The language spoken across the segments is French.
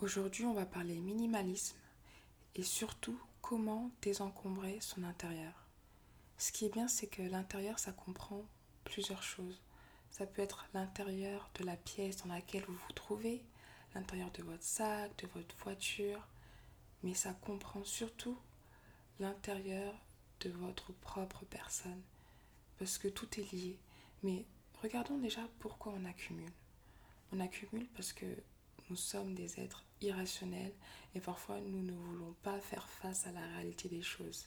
Aujourd'hui, on va parler minimalisme et surtout comment désencombrer son intérieur. Ce qui est bien, c'est que l'intérieur, ça comprend plusieurs choses. Ça peut être l'intérieur de la pièce dans laquelle vous vous trouvez, l'intérieur de votre sac, de votre voiture, mais ça comprend surtout l'intérieur de votre propre personne, parce que tout est lié. Mais regardons déjà pourquoi on accumule. On accumule parce que nous sommes des êtres irrationnels et parfois nous ne voulons pas faire face à la réalité des choses.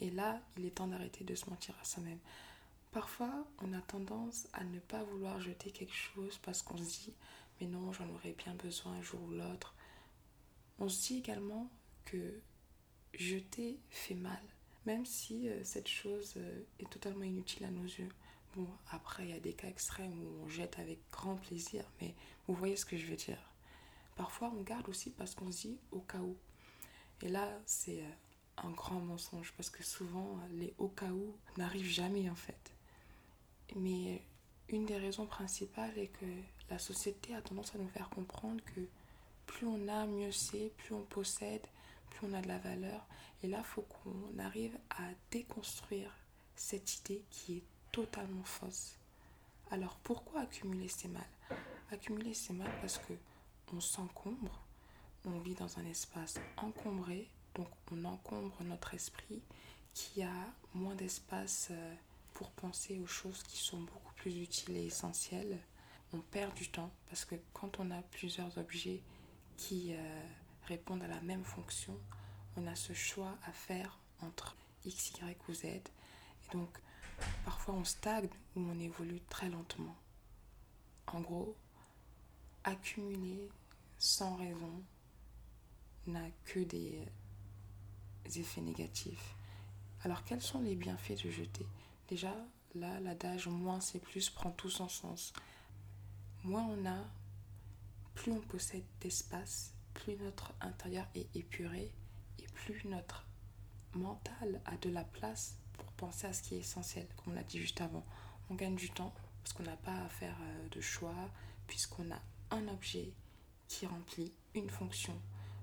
Et là, il est temps d'arrêter de se mentir à soi-même. Parfois, on a tendance à ne pas vouloir jeter quelque chose parce qu'on se dit mais non, j'en aurais bien besoin un jour ou l'autre. On se dit également que jeter fait mal, même si euh, cette chose euh, est totalement inutile à nos yeux. Bon, après, il y a des cas extrêmes où on jette avec grand plaisir, mais vous voyez ce que je veux dire. Parfois, on garde aussi parce qu'on se dit au cas où. Et là, c'est euh, un grand mensonge parce que souvent, les au cas où n'arrivent jamais en fait. Mais une des raisons principales est que la société a tendance à nous faire comprendre que plus on a, mieux c'est, plus on possède, plus on a de la valeur. Et là, il faut qu'on arrive à déconstruire cette idée qui est totalement fausse. Alors pourquoi accumuler c'est mal Accumuler c'est mal parce que on s'encombre, on vit dans un espace encombré, donc on encombre notre esprit qui a moins d'espace euh, pour penser aux choses qui sont beaucoup plus utiles et essentielles on perd du temps parce que quand on a plusieurs objets qui euh, répondent à la même fonction, on a ce choix à faire entre X, Y ou Z. Et donc, parfois on stagne ou on évolue très lentement. En gros, accumuler sans raison n'a que des effets négatifs. Alors, quels sont les bienfaits de jeter? Déjà, là, l'adage moins c'est plus prend tout son sens moins on a, plus on possède d'espace, plus notre intérieur est épuré et plus notre mental a de la place pour penser à ce qui est essentiel, comme on l'a dit juste avant. On gagne du temps parce qu'on n'a pas à faire euh, de choix, puisqu'on a un objet qui remplit une fonction.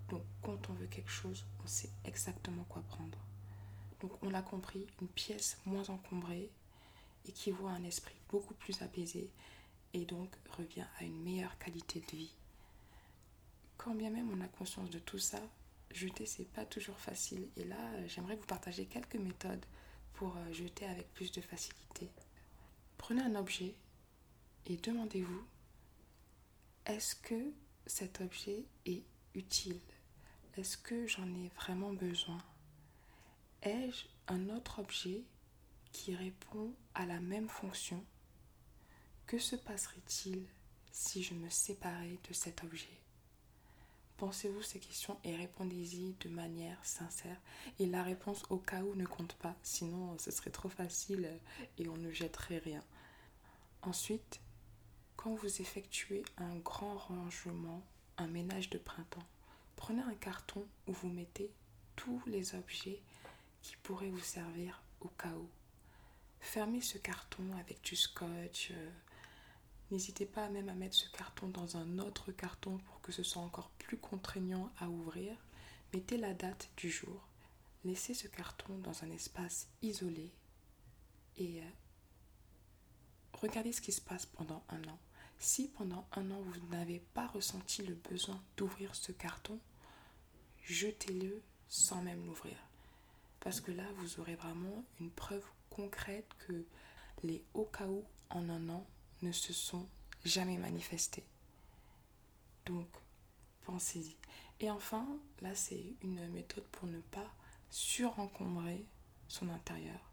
Donc quand on veut quelque chose, on sait exactement quoi prendre. Donc on l'a compris, une pièce moins encombrée équivaut à un esprit beaucoup plus apaisé et donc revient à une meilleure qualité de vie. Quand bien même on a conscience de tout ça, jeter c'est pas toujours facile et là j'aimerais vous partager quelques méthodes pour euh, jeter avec plus de facilité. Prenez un objet et demandez-vous est-ce que cet objet est utile? Est-ce que j'en ai vraiment besoin? Ai-je un autre objet qui répond à la même fonction? Que se passerait-il si je me séparais de cet objet? Pensez-vous ces questions et répondez-y de manière sincère. Et la réponse au cas où ne compte pas, sinon ce serait trop facile et on ne jetterait rien. Ensuite, quand vous effectuez un grand rangement, un ménage de printemps, prenez un carton où vous mettez tous les objets qui pourraient vous servir au cas où. Fermez ce carton avec du scotch, euh, N'hésitez pas même à mettre ce carton dans un autre carton pour que ce soit encore plus contraignant à ouvrir. Mettez la date du jour. Laissez ce carton dans un espace isolé et euh, regardez ce qui se passe pendant un an. Si pendant un an vous n'avez pas ressenti le besoin d'ouvrir ce carton, jetez-le sans même l'ouvrir. Parce que là, vous aurez vraiment une preuve concrète que les au cas en un an ne se sont jamais manifestés. Donc, pensez-y. Et enfin, là, c'est une méthode pour ne pas surencombrer son intérieur.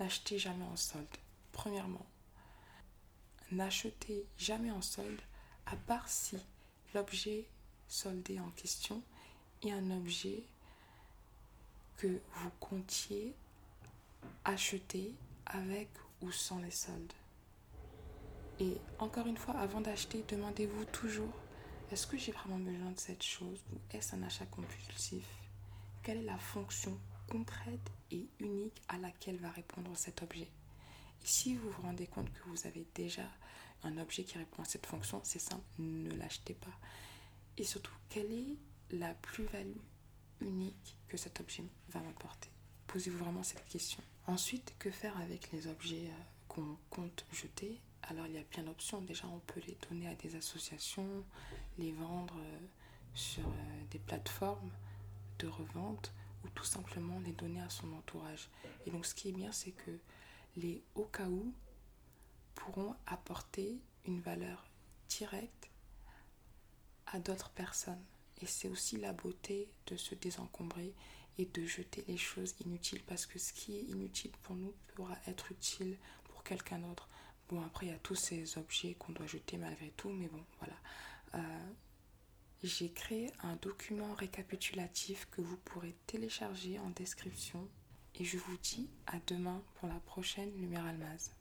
N'achetez jamais en solde. Premièrement, n'achetez jamais en solde à part si l'objet soldé en question est un objet que vous comptiez acheter avec ou sans les soldes. Et encore une fois, avant d'acheter, demandez-vous toujours, est-ce que j'ai vraiment besoin de cette chose ou est-ce un achat compulsif? Quelle est la fonction concrète et unique à laquelle va répondre cet objet? Et si vous vous rendez compte que vous avez déjà un objet qui répond à cette fonction, c'est simple, ne l'achetez pas. Et surtout, quelle est la plus-value unique que cet objet va m'apporter? Posez-vous vraiment cette question. Ensuite, que faire avec les objets euh, qu'on compte jeter? Alors, il y a plein d'options. Déjà, on peut les donner à des associations, les vendre euh, sur euh, des plateformes de revente ou tout simplement les donner à son entourage. Et donc, ce qui est bien, c'est que les au cas où pourront apporter une valeur directe à d'autres personnes. Et c'est aussi la beauté de se désencombrer et de jeter les choses inutiles parce que ce qui est inutile pour nous pourra être utile pour quelqu'un d'autre. Bon, après, il y a tous ces objets qu'on doit jeter malgré tout, mais bon, voilà. Euh, j'ai créé un document récapitulatif que vous pourrez télécharger en description et je vous dis à demain pour la prochaine Lumière Almaz.